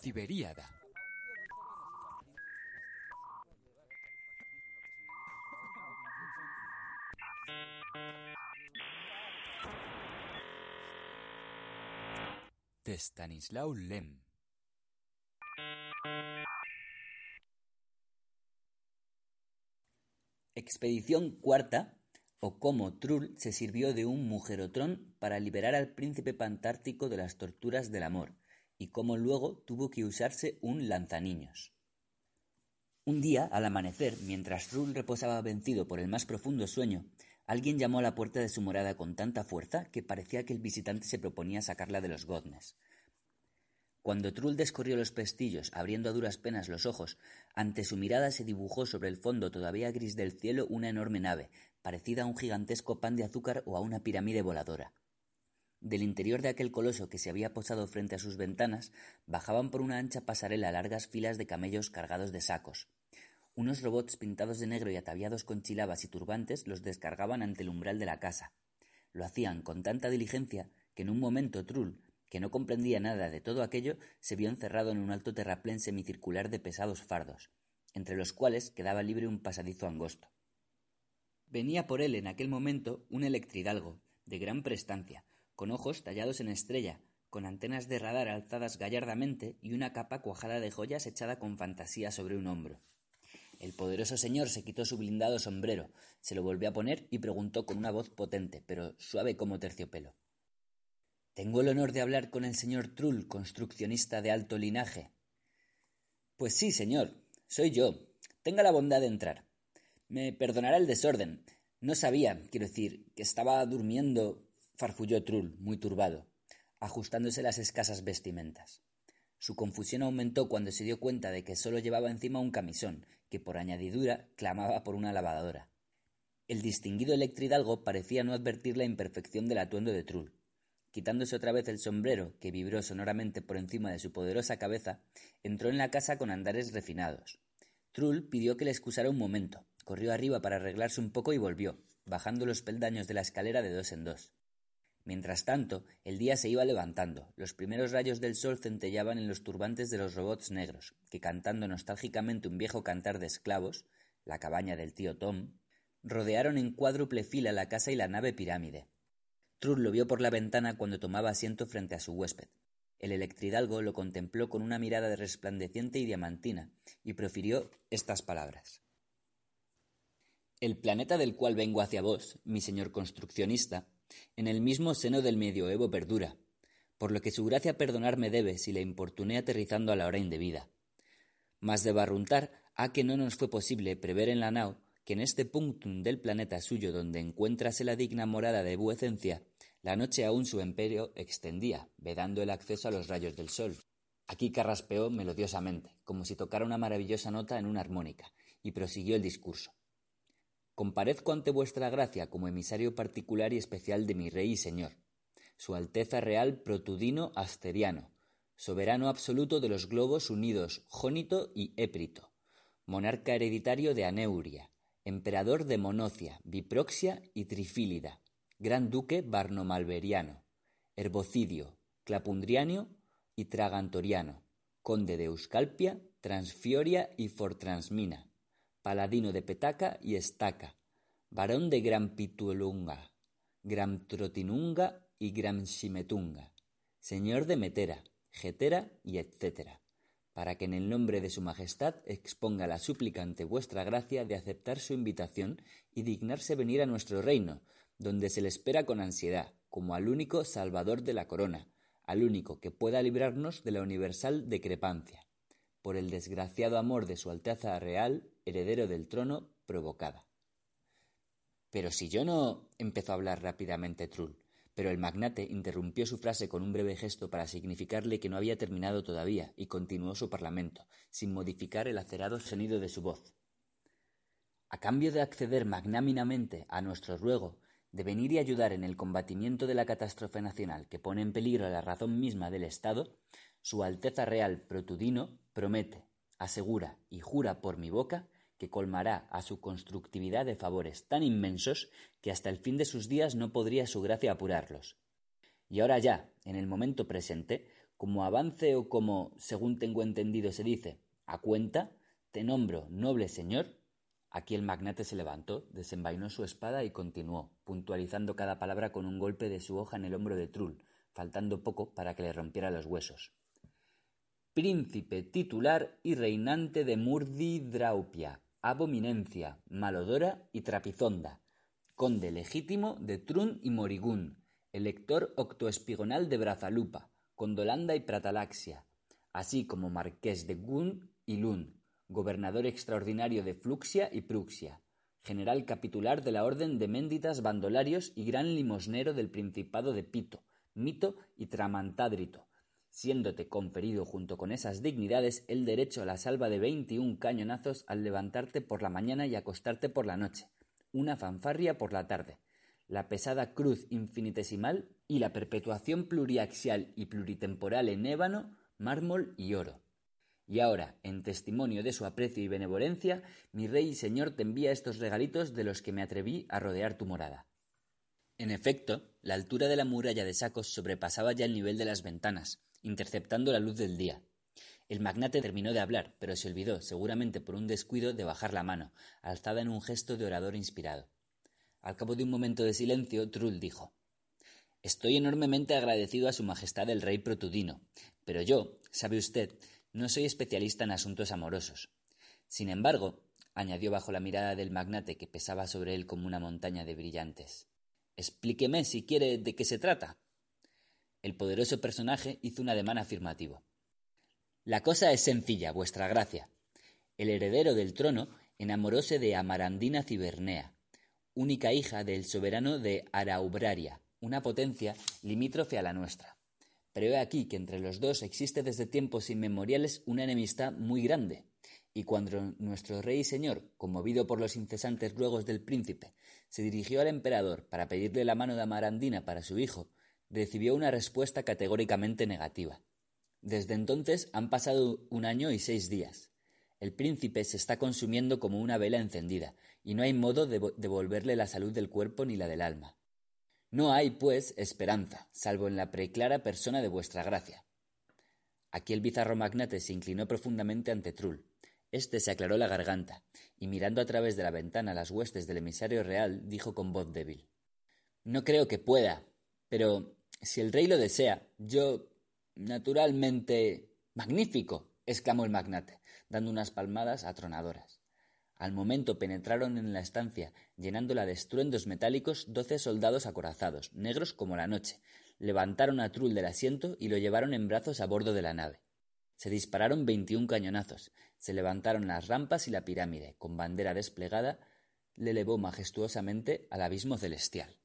Ciberíada. De Stanislaw Lem. Expedición cuarta o cómo Trull se sirvió de un mujerotrón para liberar al príncipe pantártico de las torturas del amor, y cómo luego tuvo que usarse un lanzaniños. Un día, al amanecer, mientras Trull reposaba vencido por el más profundo sueño, alguien llamó a la puerta de su morada con tanta fuerza que parecía que el visitante se proponía sacarla de los goznes. Cuando Trull descorrió los pestillos, abriendo a duras penas los ojos, ante su mirada se dibujó sobre el fondo todavía gris del cielo una enorme nave, parecida a un gigantesco pan de azúcar o a una pirámide voladora. Del interior de aquel coloso que se había posado frente a sus ventanas bajaban por una ancha pasarela largas filas de camellos cargados de sacos. Unos robots pintados de negro y ataviados con chilabas y turbantes los descargaban ante el umbral de la casa. Lo hacían con tanta diligencia que en un momento Trull, que no comprendía nada de todo aquello, se vio encerrado en un alto terraplén semicircular de pesados fardos, entre los cuales quedaba libre un pasadizo angosto. Venía por él en aquel momento un electridalgo, de gran prestancia, con ojos tallados en estrella, con antenas de radar alzadas gallardamente y una capa cuajada de joyas echada con fantasía sobre un hombro. El poderoso señor se quitó su blindado sombrero, se lo volvió a poner y preguntó con una voz potente, pero suave como terciopelo. ¿Tengo el honor de hablar con el señor Trull, construccionista de alto linaje? Pues sí, señor, soy yo. Tenga la bondad de entrar. Me perdonará el desorden. No sabía, quiero decir, que estaba durmiendo, farfulló Trull, muy turbado, ajustándose las escasas vestimentas. Su confusión aumentó cuando se dio cuenta de que solo llevaba encima un camisón, que por añadidura clamaba por una lavadora. El distinguido electridalgo parecía no advertir la imperfección del atuendo de Trull. Quitándose otra vez el sombrero, que vibró sonoramente por encima de su poderosa cabeza, entró en la casa con andares refinados. Trull pidió que le excusara un momento, corrió arriba para arreglarse un poco y volvió, bajando los peldaños de la escalera de dos en dos. Mientras tanto, el día se iba levantando, los primeros rayos del sol centellaban en los turbantes de los robots negros, que cantando nostálgicamente un viejo cantar de esclavos, la cabaña del tío Tom, rodearon en cuádruple fila la casa y la nave pirámide. Trull lo vio por la ventana cuando tomaba asiento frente a su huésped. El electridalgo lo contempló con una mirada resplandeciente y diamantina, y profirió estas palabras. El planeta del cual vengo hacia vos, mi señor construccionista, en el mismo seno del medioevo perdura, por lo que su gracia perdonarme debe si le importuné aterrizando a la hora indebida. Mas de barruntar a que no nos fue posible prever en la nao que en este punctum del planeta suyo donde encuéntrase la digna morada de vuecencia, la noche aún su imperio extendía, vedando el acceso a los rayos del sol. Aquí carraspeó melodiosamente, como si tocara una maravillosa nota en una armónica, y prosiguió el discurso. Comparezco ante vuestra gracia como emisario particular y especial de mi rey y señor, su Alteza Real Protudino Asteriano, soberano absoluto de los globos unidos Jónito y Éprito, monarca hereditario de Aneuria, emperador de Monocia, Biproxia y Trifílida, gran duque barnomalveriano, herbocidio, clapundriano y tragantoriano, conde de Euscalpia, Transfioria y Fortransmina, paladino de Petaca y Estaca, varón de Gran Pituelunga, Gran Trotinunga y Gran Shimetunga, señor de Metera, Getera y etcétera, para que en el nombre de su Majestad exponga la súplica ante vuestra gracia de aceptar su invitación y dignarse venir a nuestro reino, donde se le espera con ansiedad, como al único Salvador de la corona, al único que pueda librarnos de la universal decrepancia. Por el desgraciado amor de su Alteza Real, heredero del trono, provocada. Pero si yo no. empezó a hablar rápidamente Trull, pero el magnate interrumpió su frase con un breve gesto para significarle que no había terminado todavía, y continuó su parlamento, sin modificar el acerado sonido de su voz. A cambio de acceder magnáminamente a nuestro ruego de venir y ayudar en el combatimiento de la catástrofe nacional que pone en peligro la razón misma del Estado, su Alteza Real Protudino promete, asegura y jura por mi boca que colmará a su constructividad de favores tan inmensos que hasta el fin de sus días no podría su gracia apurarlos. Y ahora ya, en el momento presente, como avance o como, según tengo entendido, se dice, a cuenta, te nombro noble señor. Aquí el magnate se levantó, desenvainó su espada y continuó, puntualizando cada palabra con un golpe de su hoja en el hombro de Trull, faltando poco para que le rompiera los huesos. Príncipe titular y reinante de Murdi Draupia, Abominencia, Malodora y Trapizonda, conde legítimo de Trun y Morigún, elector octoespigonal de Brazalupa, Condolanda y Pratalaxia, así como marqués de Gun y Lun, gobernador extraordinario de Fluxia y Pruxia, general capitular de la Orden de Ménditas Bandolarios y gran limosnero del Principado de Pito, Mito y Tramantádrito, siéndote conferido junto con esas dignidades el derecho a la salva de veintiún cañonazos al levantarte por la mañana y acostarte por la noche, una fanfarria por la tarde, la pesada cruz infinitesimal y la perpetuación pluriaxial y pluritemporal en ébano, mármol y oro. Y ahora, en testimonio de su aprecio y benevolencia, mi rey y señor te envía estos regalitos de los que me atreví a rodear tu morada. En efecto, la altura de la muralla de Sacos sobrepasaba ya el nivel de las ventanas, interceptando la luz del día. El magnate terminó de hablar, pero se olvidó, seguramente por un descuido, de bajar la mano, alzada en un gesto de orador inspirado. Al cabo de un momento de silencio, Trull dijo Estoy enormemente agradecido a Su Majestad el Rey Protudino, pero yo, sabe usted, no soy especialista en asuntos amorosos. Sin embargo, añadió bajo la mirada del magnate que pesaba sobre él como una montaña de brillantes. Explíqueme, si quiere, de qué se trata. El poderoso personaje hizo un ademán afirmativo. La cosa es sencilla, vuestra gracia. El heredero del trono enamoróse de Amarandina Cibernea, única hija del soberano de Araubraria, una potencia limítrofe a la nuestra. Pero he aquí que entre los dos existe desde tiempos inmemoriales una enemistad muy grande, y cuando nuestro rey y señor, conmovido por los incesantes ruegos del príncipe, se dirigió al emperador para pedirle la mano de Amarandina para su hijo, recibió una respuesta categóricamente negativa. Desde entonces han pasado un año y seis días. El príncipe se está consumiendo como una vela encendida, y no hay modo de devolverle la salud del cuerpo ni la del alma. No hay, pues, esperanza, salvo en la preclara persona de vuestra gracia. Aquí el bizarro magnate se inclinó profundamente ante Trull. Este se aclaró la garganta, y mirando a través de la ventana las huestes del emisario real, dijo con voz débil No creo que pueda, pero si el rey lo desea, yo. naturalmente. magnífico. exclamó el magnate, dando unas palmadas atronadoras. Al momento penetraron en la estancia, llenándola de estruendos metálicos, doce soldados acorazados, negros como la noche. Levantaron a Trull del asiento y lo llevaron en brazos a bordo de la nave. Se dispararon veintiún cañonazos, se levantaron las rampas y la pirámide, con bandera desplegada, le elevó majestuosamente al abismo celestial.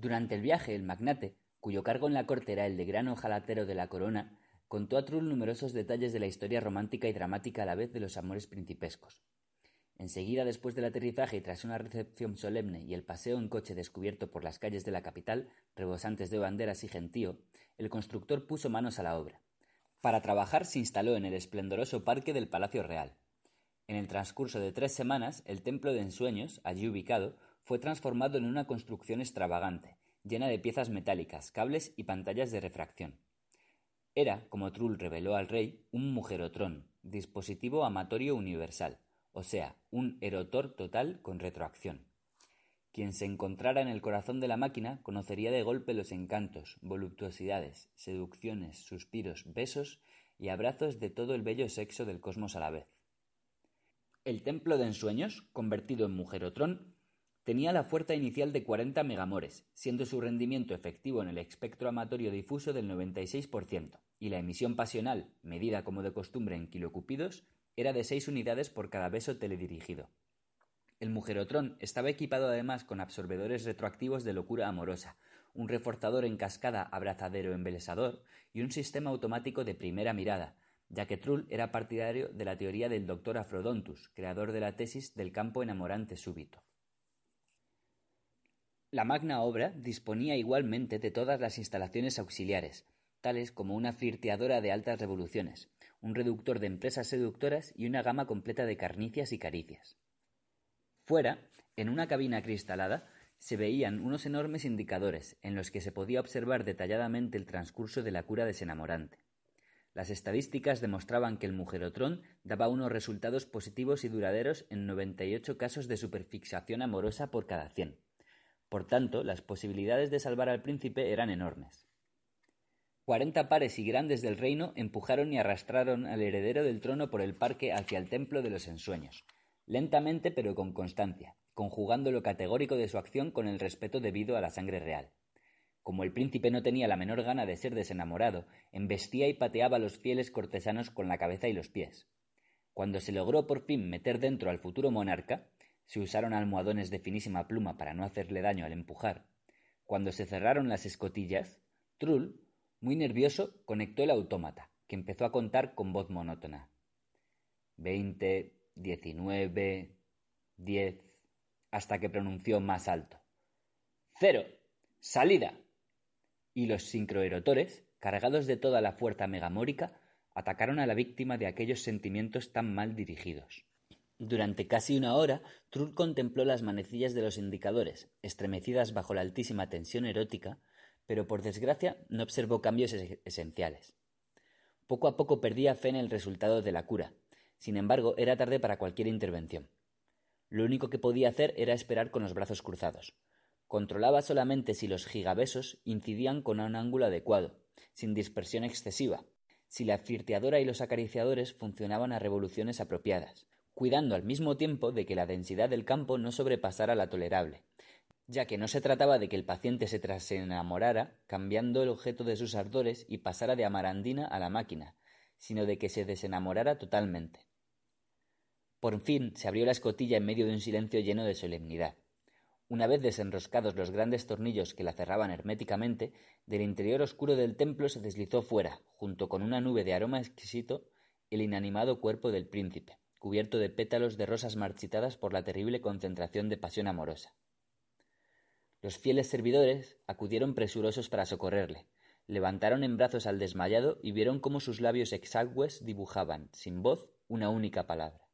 Durante el viaje, el magnate, cuyo cargo en la corte era el de gran ojalatero de la corona, contó a Trull numerosos detalles de la historia romántica y dramática a la vez de los amores principescos. Enseguida, después del aterrizaje y tras una recepción solemne y el paseo en coche descubierto por las calles de la capital, rebosantes de banderas y gentío, el constructor puso manos a la obra. Para trabajar se instaló en el esplendoroso parque del Palacio Real. En el transcurso de tres semanas, el templo de ensueños, allí ubicado, fue transformado en una construcción extravagante, llena de piezas metálicas, cables y pantallas de refracción. Era, como Trull reveló al rey, un mujerotrón, dispositivo amatorio universal, o sea, un erotor total con retroacción. Quien se encontrara en el corazón de la máquina conocería de golpe los encantos, voluptuosidades, seducciones, suspiros, besos y abrazos de todo el bello sexo del cosmos a la vez. El templo de ensueños, convertido en mujerotrón, Tenía la fuerza inicial de 40 megamores, siendo su rendimiento efectivo en el espectro amatorio difuso del 96%, y la emisión pasional, medida como de costumbre en kilocupidos, era de 6 unidades por cada beso teledirigido. El mujerotrón estaba equipado además con absorbedores retroactivos de locura amorosa, un reforzador en cascada abrazadero embelesador y un sistema automático de primera mirada, ya que Trull era partidario de la teoría del doctor Afrodontus, creador de la tesis del campo enamorante súbito. La magna obra disponía igualmente de todas las instalaciones auxiliares, tales como una flirteadora de altas revoluciones, un reductor de empresas seductoras y una gama completa de carnicias y caricias. Fuera, en una cabina cristalada, se veían unos enormes indicadores en los que se podía observar detalladamente el transcurso de la cura desenamorante. Las estadísticas demostraban que el mujerotrón daba unos resultados positivos y duraderos en 98 casos de superfixación amorosa por cada 100. Por tanto, las posibilidades de salvar al príncipe eran enormes. Cuarenta pares y grandes del reino empujaron y arrastraron al heredero del trono por el parque hacia el templo de los ensueños, lentamente pero con constancia, conjugando lo categórico de su acción con el respeto debido a la sangre real. Como el príncipe no tenía la menor gana de ser desenamorado, embestía y pateaba a los fieles cortesanos con la cabeza y los pies. Cuando se logró por fin meter dentro al futuro monarca, se usaron almohadones de finísima pluma para no hacerle daño al empujar. Cuando se cerraron las escotillas, Trull, muy nervioso, conectó el autómata, que empezó a contar con voz monótona. Veinte, diecinueve, diez hasta que pronunció más alto. Cero. Salida. Y los sincroerotores, cargados de toda la fuerza megamórica, atacaron a la víctima de aquellos sentimientos tan mal dirigidos. Durante casi una hora, Trull contempló las manecillas de los indicadores, estremecidas bajo la altísima tensión erótica, pero por desgracia no observó cambios esenciales. Poco a poco perdía fe en el resultado de la cura. Sin embargo, era tarde para cualquier intervención. Lo único que podía hacer era esperar con los brazos cruzados. Controlaba solamente si los gigabesos incidían con un ángulo adecuado, sin dispersión excesiva, si la flirteadora y los acariciadores funcionaban a revoluciones apropiadas, cuidando al mismo tiempo de que la densidad del campo no sobrepasara la tolerable, ya que no se trataba de que el paciente se trasenamorara cambiando el objeto de sus ardores y pasara de amarandina a la máquina, sino de que se desenamorara totalmente. Por fin se abrió la escotilla en medio de un silencio lleno de solemnidad. Una vez desenroscados los grandes tornillos que la cerraban herméticamente, del interior oscuro del templo se deslizó fuera, junto con una nube de aroma exquisito, el inanimado cuerpo del príncipe, cubierto de pétalos de rosas marchitadas por la terrible concentración de pasión amorosa. Los fieles servidores acudieron presurosos para socorrerle, levantaron en brazos al desmayado y vieron cómo sus labios exagües dibujaban, sin voz, una única palabra.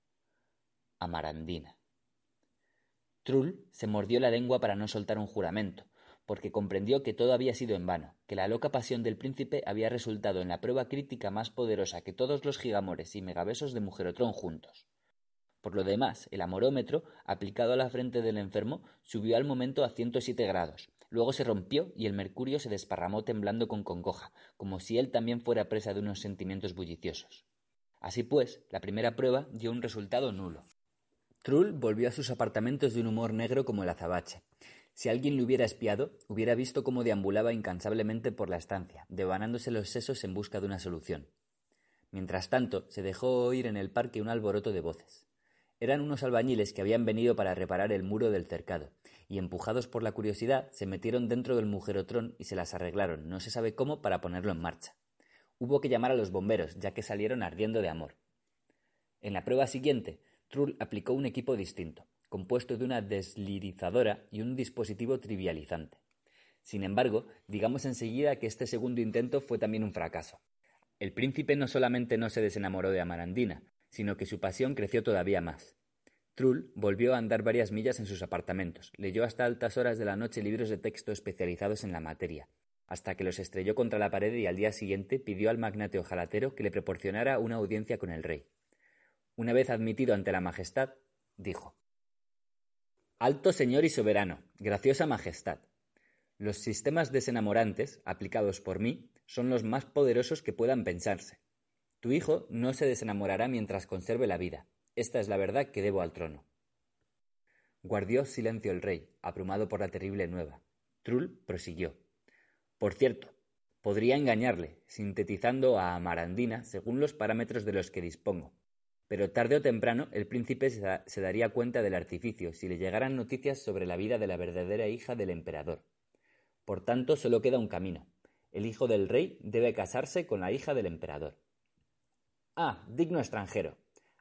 Amarandina. Trull se mordió la lengua para no soltar un juramento, porque comprendió que todo había sido en vano, que la loca pasión del príncipe había resultado en la prueba crítica más poderosa que todos los gigamores y megabesos de Mujerotrón juntos. Por lo demás, el amorómetro, aplicado a la frente del enfermo, subió al momento a 107 grados. Luego se rompió y el mercurio se desparramó temblando con congoja, como si él también fuera presa de unos sentimientos bulliciosos. Así pues, la primera prueba dio un resultado nulo. Trull volvió a sus apartamentos de un humor negro como el azabache. Si alguien le hubiera espiado, hubiera visto cómo deambulaba incansablemente por la estancia, devanándose los sesos en busca de una solución. Mientras tanto, se dejó oír en el parque un alboroto de voces. Eran unos albañiles que habían venido para reparar el muro del cercado, y empujados por la curiosidad, se metieron dentro del mujerotrón y se las arreglaron, no se sabe cómo, para ponerlo en marcha. Hubo que llamar a los bomberos, ya que salieron ardiendo de amor. En la prueba siguiente, Trull aplicó un equipo distinto, compuesto de una deslirizadora y un dispositivo trivializante. Sin embargo, digamos enseguida que este segundo intento fue también un fracaso. El príncipe no solamente no se desenamoró de Amarandina, sino que su pasión creció todavía más. Trull volvió a andar varias millas en sus apartamentos, leyó hasta altas horas de la noche libros de texto especializados en la materia, hasta que los estrelló contra la pared y al día siguiente pidió al magnate ojalatero que le proporcionara una audiencia con el rey. Una vez admitido ante la Majestad, dijo Alto Señor y Soberano, graciosa Majestad. Los sistemas desenamorantes, aplicados por mí, son los más poderosos que puedan pensarse. Tu hijo no se desenamorará mientras conserve la vida. Esta es la verdad que debo al trono. Guardió silencio el rey, abrumado por la terrible nueva. Trull prosiguió. Por cierto, podría engañarle, sintetizando a Amarandina según los parámetros de los que dispongo, pero tarde o temprano el príncipe se, daría cuenta del artificio si le llegaran noticias sobre la vida de la verdadera hija del emperador. Por tanto, solo queda un camino. El hijo del rey debe casarse con la hija del emperador. Ah, digno extranjero.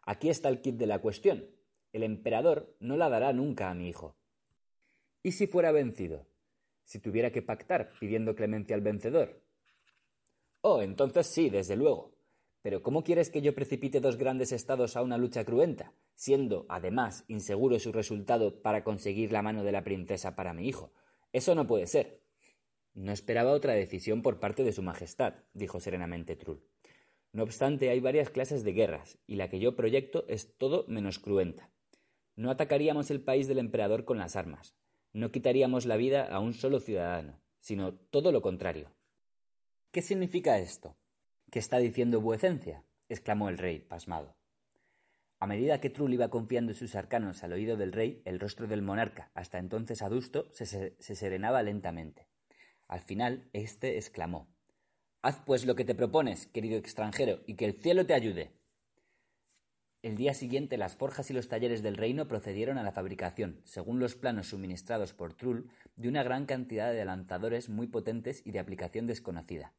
Aquí está el kit de la cuestión. El emperador no la dará nunca a mi hijo. ¿Y si fuera vencido? Si tuviera que pactar pidiendo clemencia al vencedor. Oh, entonces sí, desde luego Pero ¿cómo quieres que yo precipite dos grandes estados a una lucha cruenta, siendo, además, inseguro su resultado para conseguir la mano de la princesa para mi hijo? Eso no puede ser. No esperaba otra decisión por parte de su Majestad, dijo serenamente Trull. No obstante, hay varias clases de guerras, y la que yo proyecto es todo menos cruenta. No atacaríamos el país del emperador con las armas, no quitaríamos la vida a un solo ciudadano, sino todo lo contrario. ¿Qué significa esto? ¿Qué está diciendo vuecencia? exclamó el rey, pasmado. A medida que Trull iba confiando sus arcanos al oído del rey, el rostro del monarca, hasta entonces adusto, se, se serenaba lentamente. Al final, éste exclamó Haz pues lo que te propones, querido extranjero, y que el cielo te ayude. El día siguiente las forjas y los talleres del reino procedieron a la fabricación, según los planos suministrados por Trull, de una gran cantidad de lanzadores muy potentes y de aplicación desconocida.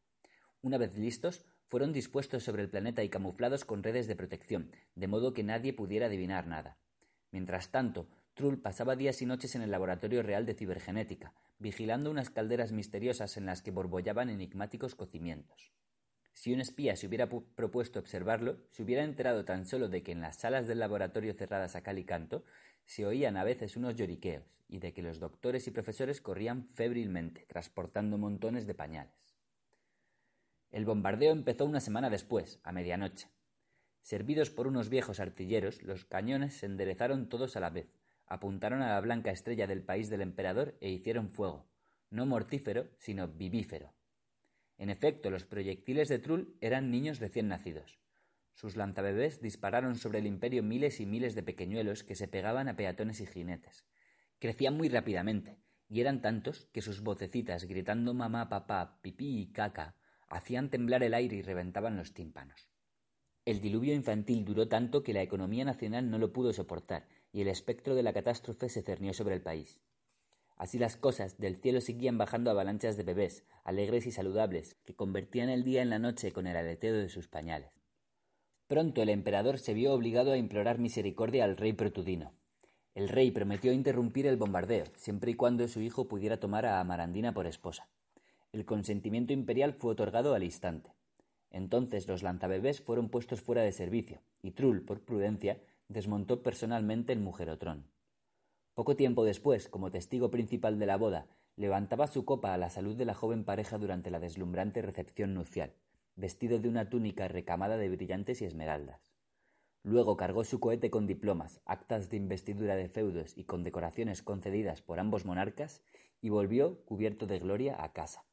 Una vez listos, fueron dispuestos sobre el planeta y camuflados con redes de protección, de modo que nadie pudiera adivinar nada. Mientras tanto, Trull pasaba días y noches en el Laboratorio Real de Cibergenética, vigilando unas calderas misteriosas en las que borbollaban enigmáticos cocimientos. Si un espía se hubiera propuesto observarlo, se hubiera enterado tan solo de que en las salas del laboratorio cerradas a cal y canto se oían a veces unos lloriqueos y de que los doctores y profesores corrían febrilmente, transportando montones de pañales. El bombardeo empezó una semana después, a medianoche. Servidos por unos viejos artilleros, los cañones se enderezaron todos a la vez, apuntaron a la blanca estrella del país del emperador e hicieron fuego, no mortífero, sino vivífero. En efecto, los proyectiles de Trull eran niños recién nacidos. Sus lanzabebés dispararon sobre el imperio miles y miles de pequeñuelos que se pegaban a peatones y jinetes. Crecían muy rápidamente, y eran tantos que sus vocecitas gritando mamá, papá, pipí y caca hacían temblar el aire y reventaban los tímpanos. El diluvio infantil duró tanto que la economía nacional no lo pudo soportar, y el espectro de la catástrofe se cernió sobre el país. Así las cosas, del cielo seguían bajando avalanchas de bebés, alegres y saludables, que convertían el día en la noche con el aleteo de sus pañales. Pronto el emperador se vio obligado a implorar misericordia al rey Protudino. El rey prometió interrumpir el bombardeo, siempre y cuando su hijo pudiera tomar a Amarandina por esposa. El consentimiento imperial fue otorgado al instante. Entonces los lanzabebés fueron puestos fuera de servicio, y Trull, por prudencia, desmontó personalmente el mujerotrón. Poco tiempo después, como testigo principal de la boda, levantaba su copa a la salud de la joven pareja durante la deslumbrante recepción nupcial, vestido de una túnica recamada de brillantes y esmeraldas. Luego cargó su cohete con diplomas, actas de investidura de feudos y condecoraciones concedidas por ambos monarcas y volvió, cubierto de gloria, a casa.